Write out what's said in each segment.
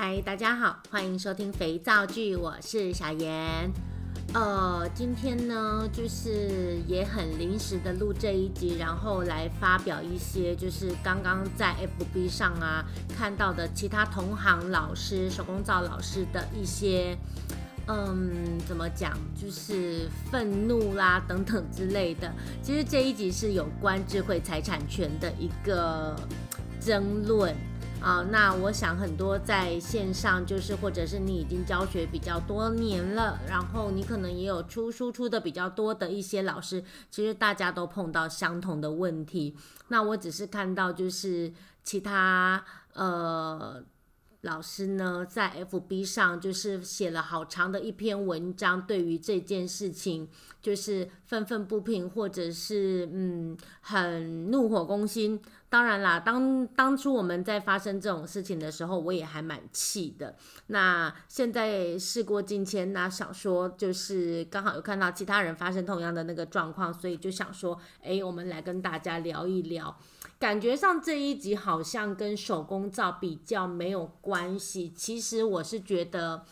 嗨，大家好，欢迎收听肥皂剧，我是小妍。呃，今天呢，就是也很临时的录这一集，然后来发表一些就是刚刚在 FB 上啊看到的其他同行老师、手工皂老师的一些，嗯，怎么讲，就是愤怒啦等等之类的。其实这一集是有关智慧财产权的一个争论。啊，那我想很多在线上，就是或者是你已经教学比较多年了，然后你可能也有出输出的比较多的一些老师，其实大家都碰到相同的问题。那我只是看到就是其他呃。老师呢，在 FB 上就是写了好长的一篇文章，对于这件事情就是愤愤不平，或者是嗯很怒火攻心。当然啦，当当初我们在发生这种事情的时候，我也还蛮气的。那现在事过境迁，那想说就是刚好有看到其他人发生同样的那个状况，所以就想说，哎，我们来跟大家聊一聊。感觉上这一集好像跟手工皂比较没有关系，其实我是觉得，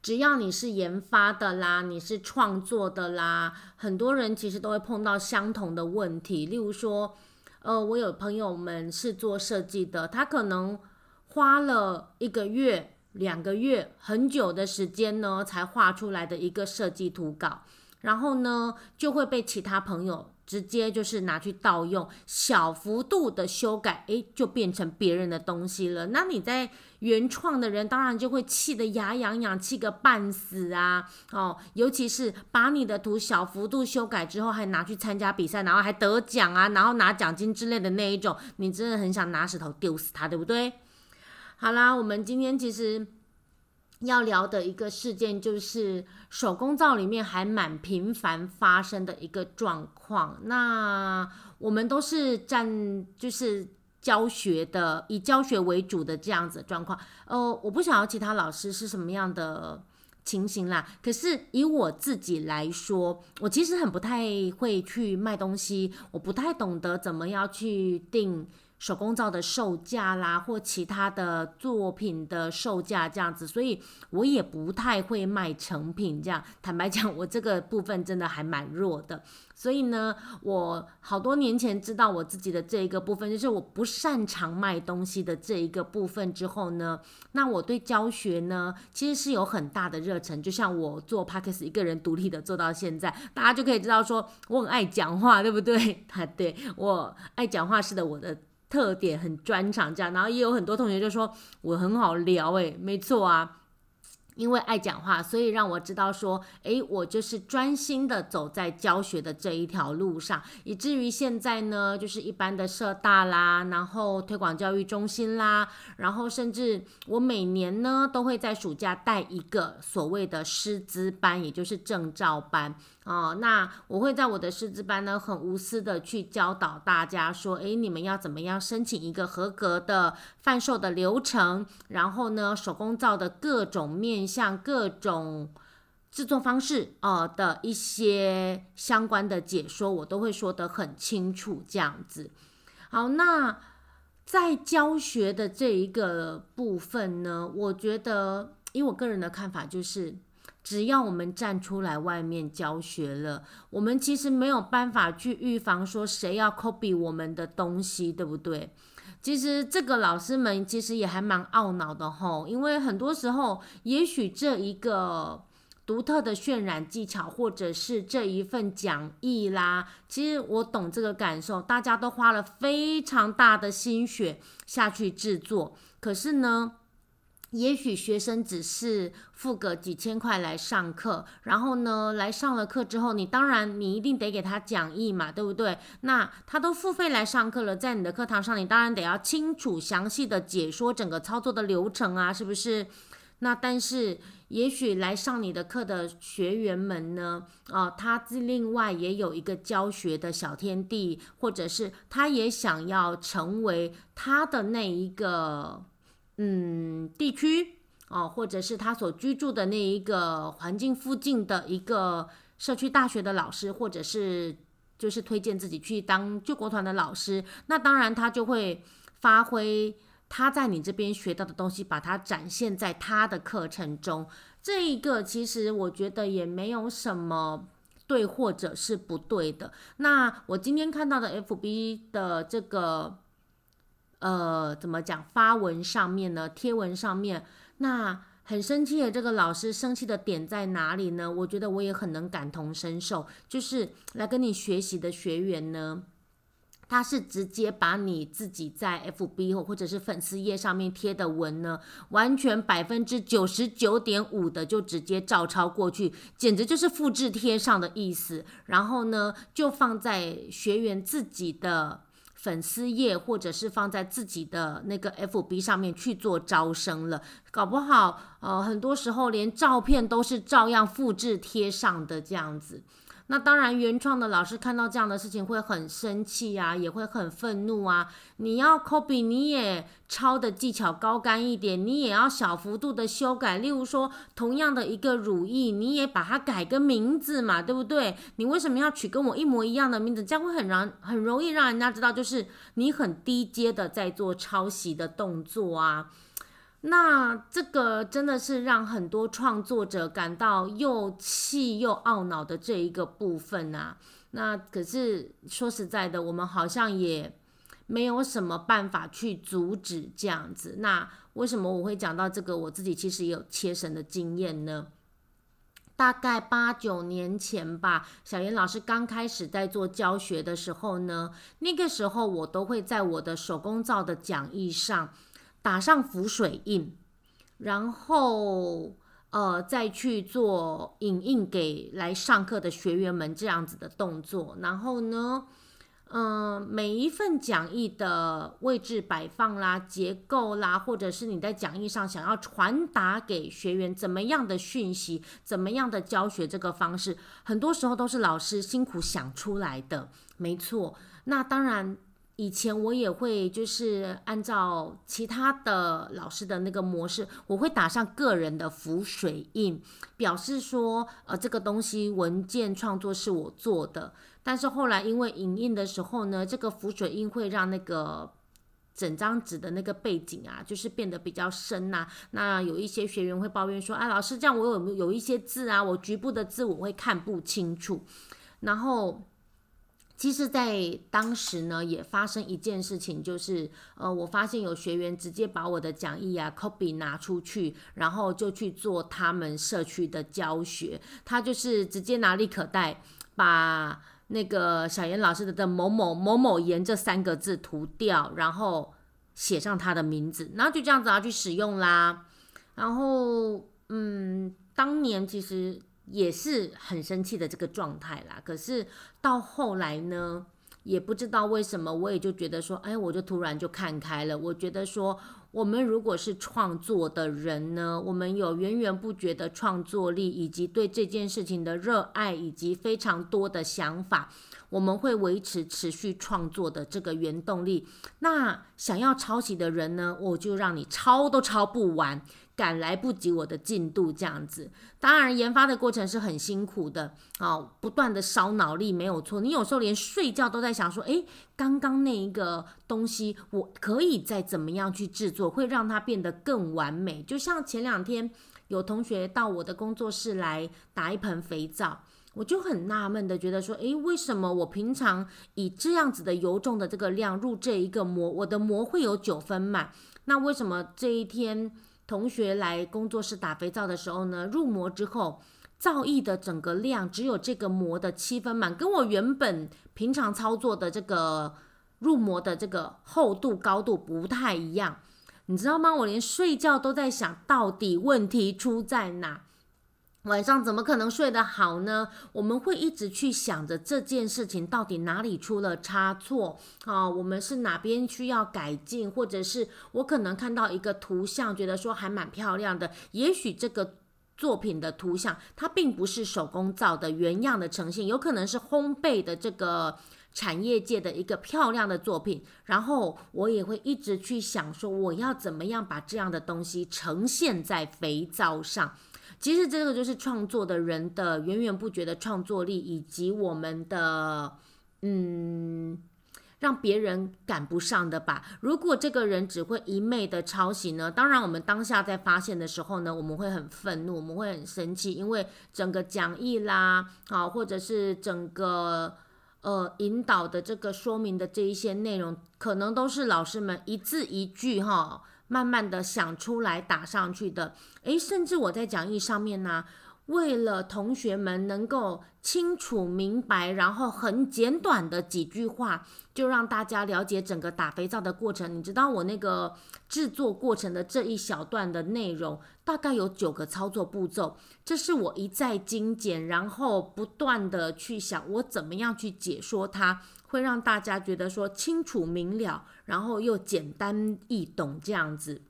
只要你是研发的啦，你是创作的啦，很多人其实都会碰到相同的问题。例如说，呃，我有朋友们是做设计的，他可能花了一个月、两个月、很久的时间呢，才画出来的一个设计图稿，然后呢，就会被其他朋友。直接就是拿去盗用，小幅度的修改，诶，就变成别人的东西了。那你在原创的人，当然就会气得牙痒痒，气个半死啊！哦，尤其是把你的图小幅度修改之后，还拿去参加比赛，然后还得奖啊，然后拿奖金之类的那一种，你真的很想拿石头丢死他，对不对？好啦，我们今天其实。要聊的一个事件就是手工皂里面还蛮频繁发生的一个状况。那我们都是占就是教学的，以教学为主的这样子状况。呃，我不晓得其他老师是什么样的情形啦。可是以我自己来说，我其实很不太会去卖东西，我不太懂得怎么样去定。手工皂的售价啦，或其他的作品的售价这样子，所以我也不太会卖成品。这样坦白讲，我这个部分真的还蛮弱的。所以呢，我好多年前知道我自己的这一个部分，就是我不擅长卖东西的这一个部分之后呢，那我对教学呢，其实是有很大的热忱。就像我做 Podcast 一个人独立的做到现在，大家就可以知道说我很爱讲话，对不对？啊，对，我爱讲话是的，我的。特点很专长，这样，然后也有很多同学就说我很好聊，诶，没错啊。因为爱讲话，所以让我知道说，诶，我就是专心的走在教学的这一条路上，以至于现在呢，就是一般的社大啦，然后推广教育中心啦，然后甚至我每年呢都会在暑假带一个所谓的师资班，也就是证照班哦。那我会在我的师资班呢，很无私的去教导大家说，诶，你们要怎么样申请一个合格的贩售的流程，然后呢，手工皂的各种面。像各种制作方式哦的一些相关的解说，我都会说得很清楚。这样子，好，那在教学的这一个部分呢，我觉得以我个人的看法，就是只要我们站出来外面教学了，我们其实没有办法去预防说谁要 copy 我们的东西，对不对？其实这个老师们其实也还蛮懊恼的吼，因为很多时候，也许这一个独特的渲染技巧，或者是这一份讲义啦，其实我懂这个感受，大家都花了非常大的心血下去制作，可是呢，也许学生只是付个几千块来上课，然后呢，来上了课之后，你当然你一定得给他讲义嘛，对不对？那他都付费来上课了，在你的课堂上，你当然得要清楚详细的解说整个操作的流程啊，是不是？那但是也许来上你的课的学员们呢，啊、呃，他另外也有一个教学的小天地，或者是他也想要成为他的那一个。嗯，地区哦，或者是他所居住的那一个环境附近的一个社区大学的老师，或者是就是推荐自己去当救国团的老师，那当然他就会发挥他在你这边学到的东西，把它展现在他的课程中。这一个其实我觉得也没有什么对或者是不对的。那我今天看到的 FB 的这个呃怎么讲发文上面呢？贴文上面那。很生气的这个老师生气的点在哪里呢？我觉得我也很能感同身受，就是来跟你学习的学员呢，他是直接把你自己在 FB 或者是粉丝页上面贴的文呢，完全百分之九十九点五的就直接照抄过去，简直就是复制贴上的意思。然后呢，就放在学员自己的。粉丝页或者是放在自己的那个 FB 上面去做招生了，搞不好呃很多时候连照片都是照样复制贴上的这样子。那当然，原创的老师看到这样的事情会很生气啊，也会很愤怒啊。你要 copy，你也抄的技巧高干一点，你也要小幅度的修改。例如说，同样的一个乳液，你也把它改个名字嘛，对不对？你为什么要取跟我一模一样的名字？这样会很让很容易让人家知道，就是你很低阶的在做抄袭的动作啊。那这个真的是让很多创作者感到又气又懊恼的这一个部分啊。那可是说实在的，我们好像也没有什么办法去阻止这样子。那为什么我会讲到这个？我自己其实也有切身的经验呢。大概八九年前吧，小严老师刚开始在做教学的时候呢，那个时候我都会在我的手工皂的讲义上。打上浮水印，然后呃再去做影印给来上课的学员们这样子的动作。然后呢，嗯、每一份讲义的位置摆放啦、结构啦，或者是你在讲义上想要传达给学员怎么样的讯息、怎么样的教学这个方式，很多时候都是老师辛苦想出来的。没错，那当然。以前我也会就是按照其他的老师的那个模式，我会打上个人的浮水印，表示说，呃，这个东西文件创作是我做的。但是后来因为影印的时候呢，这个浮水印会让那个整张纸的那个背景啊，就是变得比较深呐。那有一些学员会抱怨说，哎，老师这样我有有一些字啊，我局部的字我会看不清楚，然后。其实，在当时呢，也发生一件事情，就是，呃，我发现有学员直接把我的讲义啊 copy 拿出去，然后就去做他们社区的教学。他就是直接拿立可带，把那个小严老师的某某某某言这三个字涂掉，然后写上他的名字，然后就这样子要去使用啦。然后，嗯，当年其实。也是很生气的这个状态啦，可是到后来呢，也不知道为什么，我也就觉得说，哎，我就突然就看开了。我觉得说，我们如果是创作的人呢，我们有源源不绝的创作力，以及对这件事情的热爱，以及非常多的想法，我们会维持持续创作的这个原动力。那想要抄袭的人呢，我就让你抄都抄不完。赶来不及我的进度这样子，当然研发的过程是很辛苦的，哦，不断的烧脑力没有错。你有时候连睡觉都在想说，诶，刚刚那一个东西我可以再怎么样去制作，会让它变得更完美。就像前两天有同学到我的工作室来打一盆肥皂，我就很纳闷的觉得说，诶，为什么我平常以这样子的油重的这个量入这一个膜，我的膜会有九分满，那为什么这一天？同学来工作室打肥皂的时候呢，入模之后，皂液的整个量只有这个模的七分满，跟我原本平常操作的这个入模的这个厚度高度不太一样，你知道吗？我连睡觉都在想到底问题出在哪。晚上怎么可能睡得好呢？我们会一直去想着这件事情到底哪里出了差错啊？我们是哪边需要改进，或者是我可能看到一个图像，觉得说还蛮漂亮的，也许这个作品的图像它并不是手工皂的原样的呈现，有可能是烘焙的这个产业界的一个漂亮的作品。然后我也会一直去想说，我要怎么样把这样的东西呈现在肥皂上。其实这个就是创作的人的源源不绝的创作力，以及我们的嗯，让别人赶不上的吧。如果这个人只会一昧的抄袭呢，当然我们当下在发现的时候呢，我们会很愤怒，我们会很生气，因为整个讲义啦，啊，或者是整个呃引导的这个说明的这一些内容，可能都是老师们一字一句哈，慢慢的想出来打上去的。诶，甚至我在讲义上面呢。为了同学们能够清楚明白，然后很简短的几句话，就让大家了解整个打肥皂的过程。你知道我那个制作过程的这一小段的内容，大概有九个操作步骤。这是我一再精简，然后不断的去想，我怎么样去解说它，会让大家觉得说清楚明了，然后又简单易懂这样子。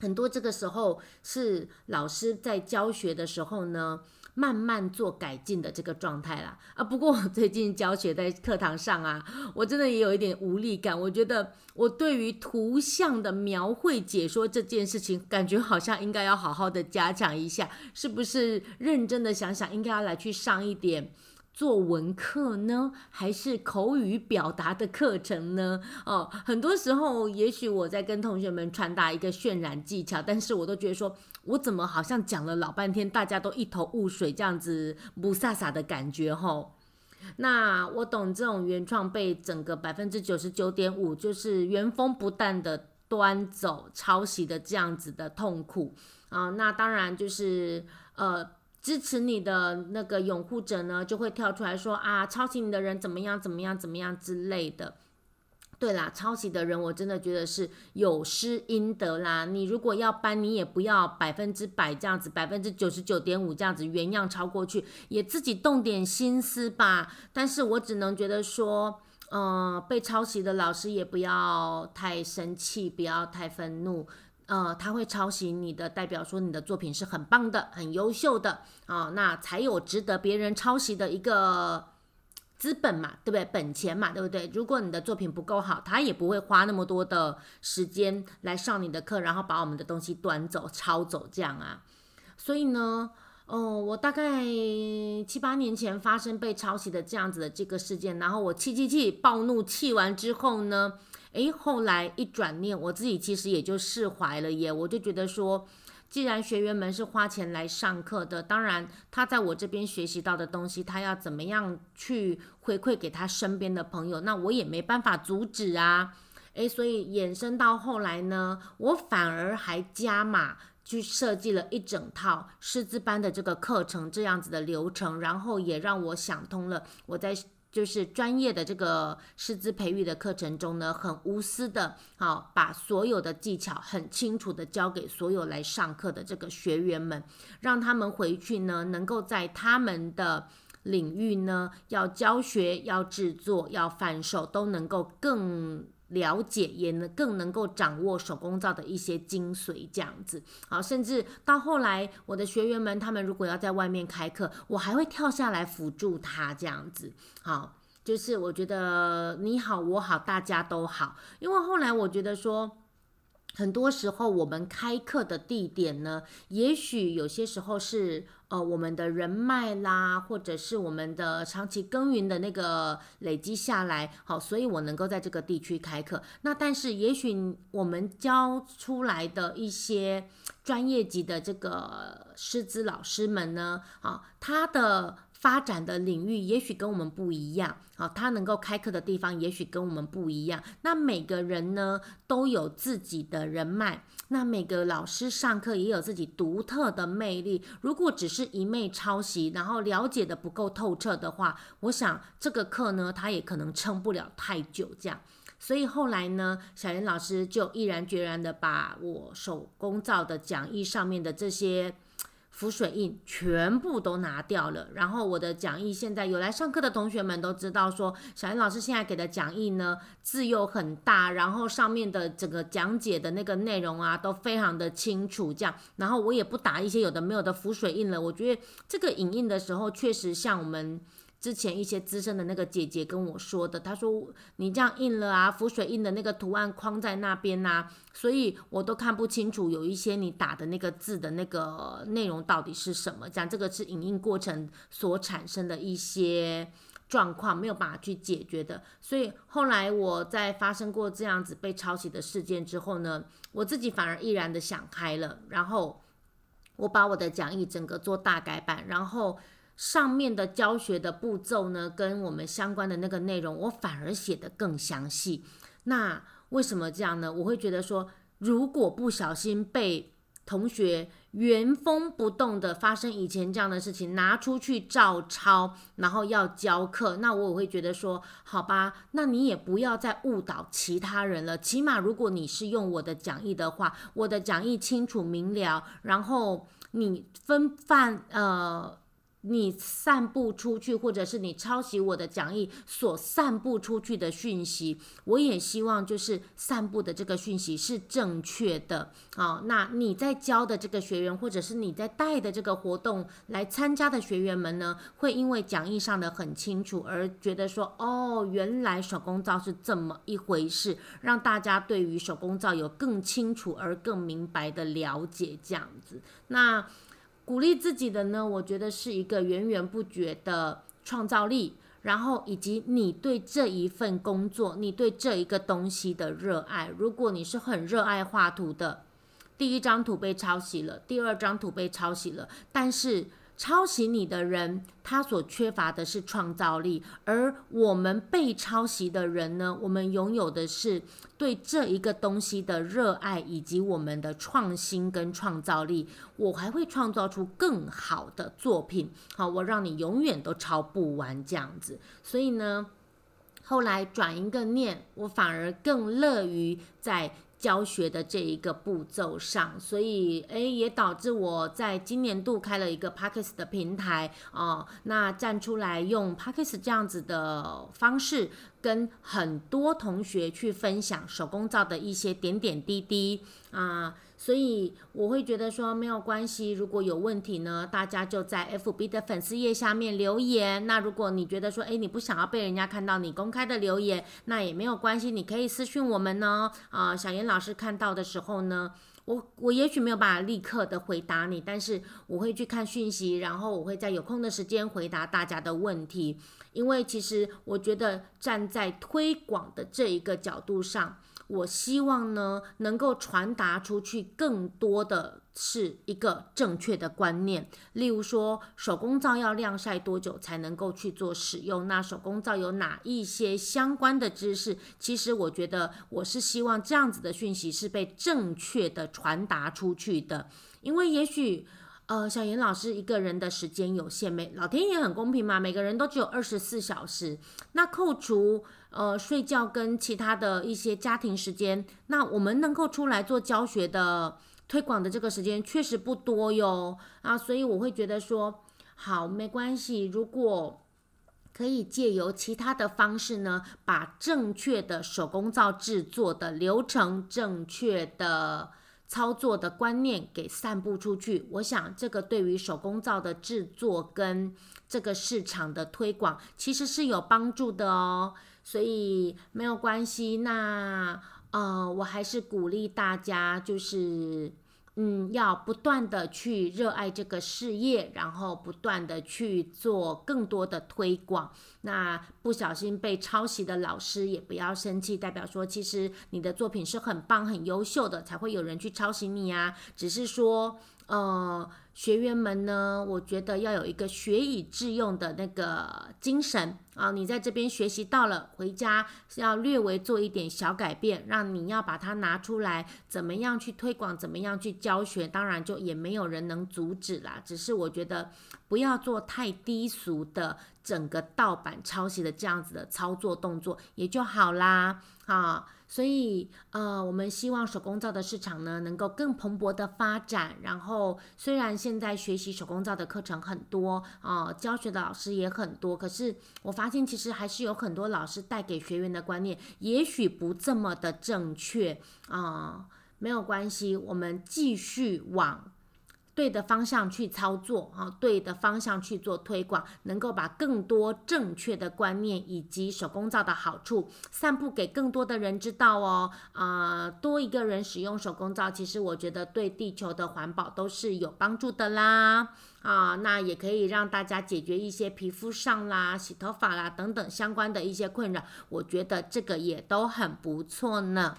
很多这个时候是老师在教学的时候呢，慢慢做改进的这个状态啦。啊，不过我最近教学在课堂上啊，我真的也有一点无力感。我觉得我对于图像的描绘解说这件事情，感觉好像应该要好好的加强一下，是不是？认真的想想，应该要来去上一点。作文课呢，还是口语表达的课程呢？哦，很多时候，也许我在跟同学们传达一个渲染技巧，但是我都觉得说，我怎么好像讲了老半天，大家都一头雾水，这样子不飒飒的感觉吼。那我懂这种原创被整个百分之九十九点五，就是原封不动的端走抄袭的这样子的痛苦啊。那当然就是呃。支持你的那个拥护者呢，就会跳出来说啊，抄袭你的人怎么样怎么样怎么样之类的。对啦，抄袭的人我真的觉得是有失阴德啦。你如果要搬，你也不要百分之百这样子，百分之九十九点五这样子原样抄过去，也自己动点心思吧。但是我只能觉得说，嗯、被抄袭的老师也不要太生气，不要太愤怒。呃，他会抄袭你的，代表说你的作品是很棒的、很优秀的啊、那才有值得别人抄袭的一个资本嘛，对不对？本钱嘛，对不对？如果你的作品不够好，他也不会花那么多的时间来上你的课，然后把我们的东西端走、抄走这样啊。所以呢，哦、我大概七八年前发生被抄袭的这样子的这个事件，然后我气气气暴怒气完之后呢。诶，后来一转念，我自己其实也就释怀了耶。我就觉得说，既然学员们是花钱来上课的，当然他在我这边学习到的东西，他要怎么样去回馈给他身边的朋友，那我也没办法阻止啊。诶，所以衍生到后来呢，我反而还加码去设计了一整套师资班的这个课程，这样子的流程，然后也让我想通了，我在。就是专业的这个师资培育的课程中呢，很无私的，好把所有的技巧很清楚的教给所有来上课的这个学员们，让他们回去呢，能够在他们的领域呢，要教学、要制作、要贩售，都能够更。了解也能更能够掌握手工皂的一些精髓，这样子好，甚至到后来，我的学员们他们如果要在外面开课，我还会跳下来辅助他，这样子好，就是我觉得你好我好大家都好，因为后来我觉得说。很多时候，我们开课的地点呢，也许有些时候是呃我们的人脉啦，或者是我们的长期耕耘的那个累积下来，好，所以我能够在这个地区开课。那但是，也许我们教出来的一些专业级的这个师资老师们呢，啊，他的。发展的领域也许跟我们不一样，好，他能够开课的地方也许跟我们不一样。那每个人呢都有自己的人脉，那每个老师上课也有自己独特的魅力。如果只是一昧抄袭，然后了解的不够透彻的话，我想这个课呢，他也可能撑不了太久。这样，所以后来呢，小严老师就毅然决然的把我手工皂的讲义上面的这些。浮水印全部都拿掉了，然后我的讲义现在有来上课的同学们都知道说，小妍老师现在给的讲义呢，字又很大，然后上面的整个讲解的那个内容啊都非常的清楚，这样，然后我也不打一些有的没有的浮水印了，我觉得这个影印的时候确实像我们。之前一些资深的那个姐姐跟我说的，她说你这样印了啊，浮水印的那个图案框在那边呐，所以我都看不清楚有一些你打的那个字的那个内容到底是什么。讲这个是影印过程所产生的一些状况没有办法去解决的。所以后来我在发生过这样子被抄袭的事件之后呢，我自己反而毅然的想开了，然后我把我的讲义整个做大改版，然后上面的教学的步骤呢，跟我们相关的那个内容，我反而写得更详细。那为什么这样呢？我会觉得说，如果不小心被同学原封不动的发生以前这样的事情，拿出去照抄，然后要教课，那我也会觉得说，好吧，那你也不要再误导其他人了。起码如果你是用我的讲义的话，我的讲义清楚明了，然后你分范呃。你散布出去，或者是你抄袭我的讲义所散布出去的讯息，我也希望就是散布的这个讯息是正确的。好，那你在教的这个学员，或者是你在带的这个活动来参加的学员们呢，会因为讲义上的很清楚而觉得说，哦，原来手工皂是这么一回事，让大家对于手工皂有更清楚而更明白的了解，这样子。那。鼓励自己的呢，我觉得是一个源源不绝的创造力，然后以及你对这一份工作，你对这一个东西的热爱。如果你是很热爱画图的，第一张图被抄袭了，第二张图被抄袭了，但是。抄袭你的人，他所缺乏的是创造力，而我们被抄袭的人呢，我们拥有的是对这一个东西的热爱，以及我们的创新跟创造力。我还会创造出更好的作品，好，我让你永远都抄不完这样子。所以呢，后来转一个念，我反而更乐于在。教学的这一个步骤上，所以诶也导致我在今年度开了一个 Podcast 的平台哦，那站出来用 Podcast 这样子的方式，跟很多同学去分享手工皂的一些点点滴滴啊。所以我会觉得说没有关系，如果有问题呢，大家就在 FB 的粉丝页下面留言。那如果你觉得说，诶，你不想要被人家看到你公开的留言，那也没有关系，你可以私讯我们呢。啊，小严老师看到的时候呢，我我也许没有办法立刻的回答你，但是我会去看讯息，然后我会在有空的时间回答大家的问题。因为其实我觉得站在推广的这一个角度上。我希望呢，能够传达出去更多的是一个正确的观念。例如说，手工皂要晾晒多久才能够去做使用？那手工皂有哪一些相关的知识？其实我觉得，我是希望这样子的讯息是被正确的传达出去的。因为也许，呃，小严老师一个人的时间有限，每老天爷很公平嘛，每个人都只有二十四小时。那扣除。呃，睡觉跟其他的一些家庭时间，那我们能够出来做教学的推广的这个时间确实不多哟啊，所以我会觉得说，好，没关系，如果可以借由其他的方式呢，把正确的手工皂制作的流程、正确的操作的观念给散布出去，我想这个对于手工皂的制作跟这个市场的推广其实是有帮助的哦。所以没有关系，那呃，我还是鼓励大家，就是嗯，要不断的去热爱这个事业，然后不断的去做更多的推广。那不小心被抄袭的老师也不要生气，代表说其实你的作品是很棒、很优秀的，才会有人去抄袭你啊。只是说，呃。学员们呢，我觉得要有一个学以致用的那个精神啊！你在这边学习到了，回家要略微做一点小改变，让你要把它拿出来，怎么样去推广，怎么样去教学，当然就也没有人能阻止啦。只是我觉得不要做太低俗的整个盗版抄袭的这样子的操作动作，也就好啦，啊。所以，呃，我们希望手工皂的市场呢，能够更蓬勃的发展。然后，虽然现在学习手工皂的课程很多，啊、呃，教学的老师也很多，可是我发现其实还是有很多老师带给学员的观念，也许不这么的正确啊、呃。没有关系，我们继续往对的方向去操作啊，对的方向去做推广，能够把更多正确的观念以及手工皂的好处散布给更多的人知道哦。啊、多一个人使用手工皂，其实我觉得对地球的环保都是有帮助的啦。啊，那也可以让大家解决一些皮肤上啦、洗头发啦等等相关的一些困扰，我觉得这个也都很不错呢。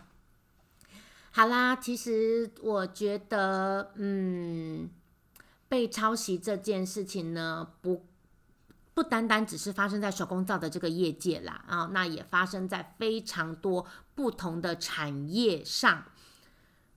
好啦，其实我觉得，嗯，被抄袭这件事情呢，不不单单只是发生在手工皂的这个业界啦，啊，那也发生在非常多不同的产业上，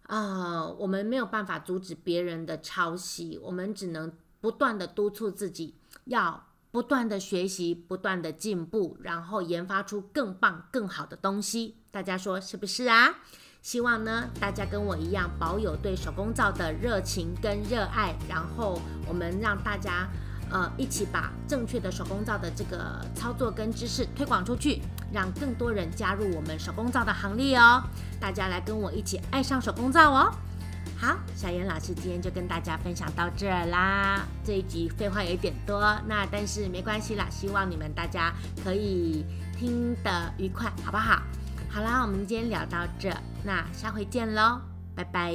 啊，我们没有办法阻止别人的抄袭，我们只能不断的督促自己，要不断的学习，不断的进步，然后研发出更棒、更好的东西。大家说是不是啊？希望呢，大家跟我一样保有对手工皂的热情跟热爱，然后我们让大家呃一起把正确的手工皂的这个操作跟知识推广出去，让更多人加入我们手工皂的行列哦。大家来跟我一起爱上手工皂哦。好，小严老师今天就跟大家分享到这儿啦。这一集废话有点多，那但是没关系啦，希望你们大家可以听得愉快，好不好？好啦，我们今天聊到这，那下回见喽，拜拜。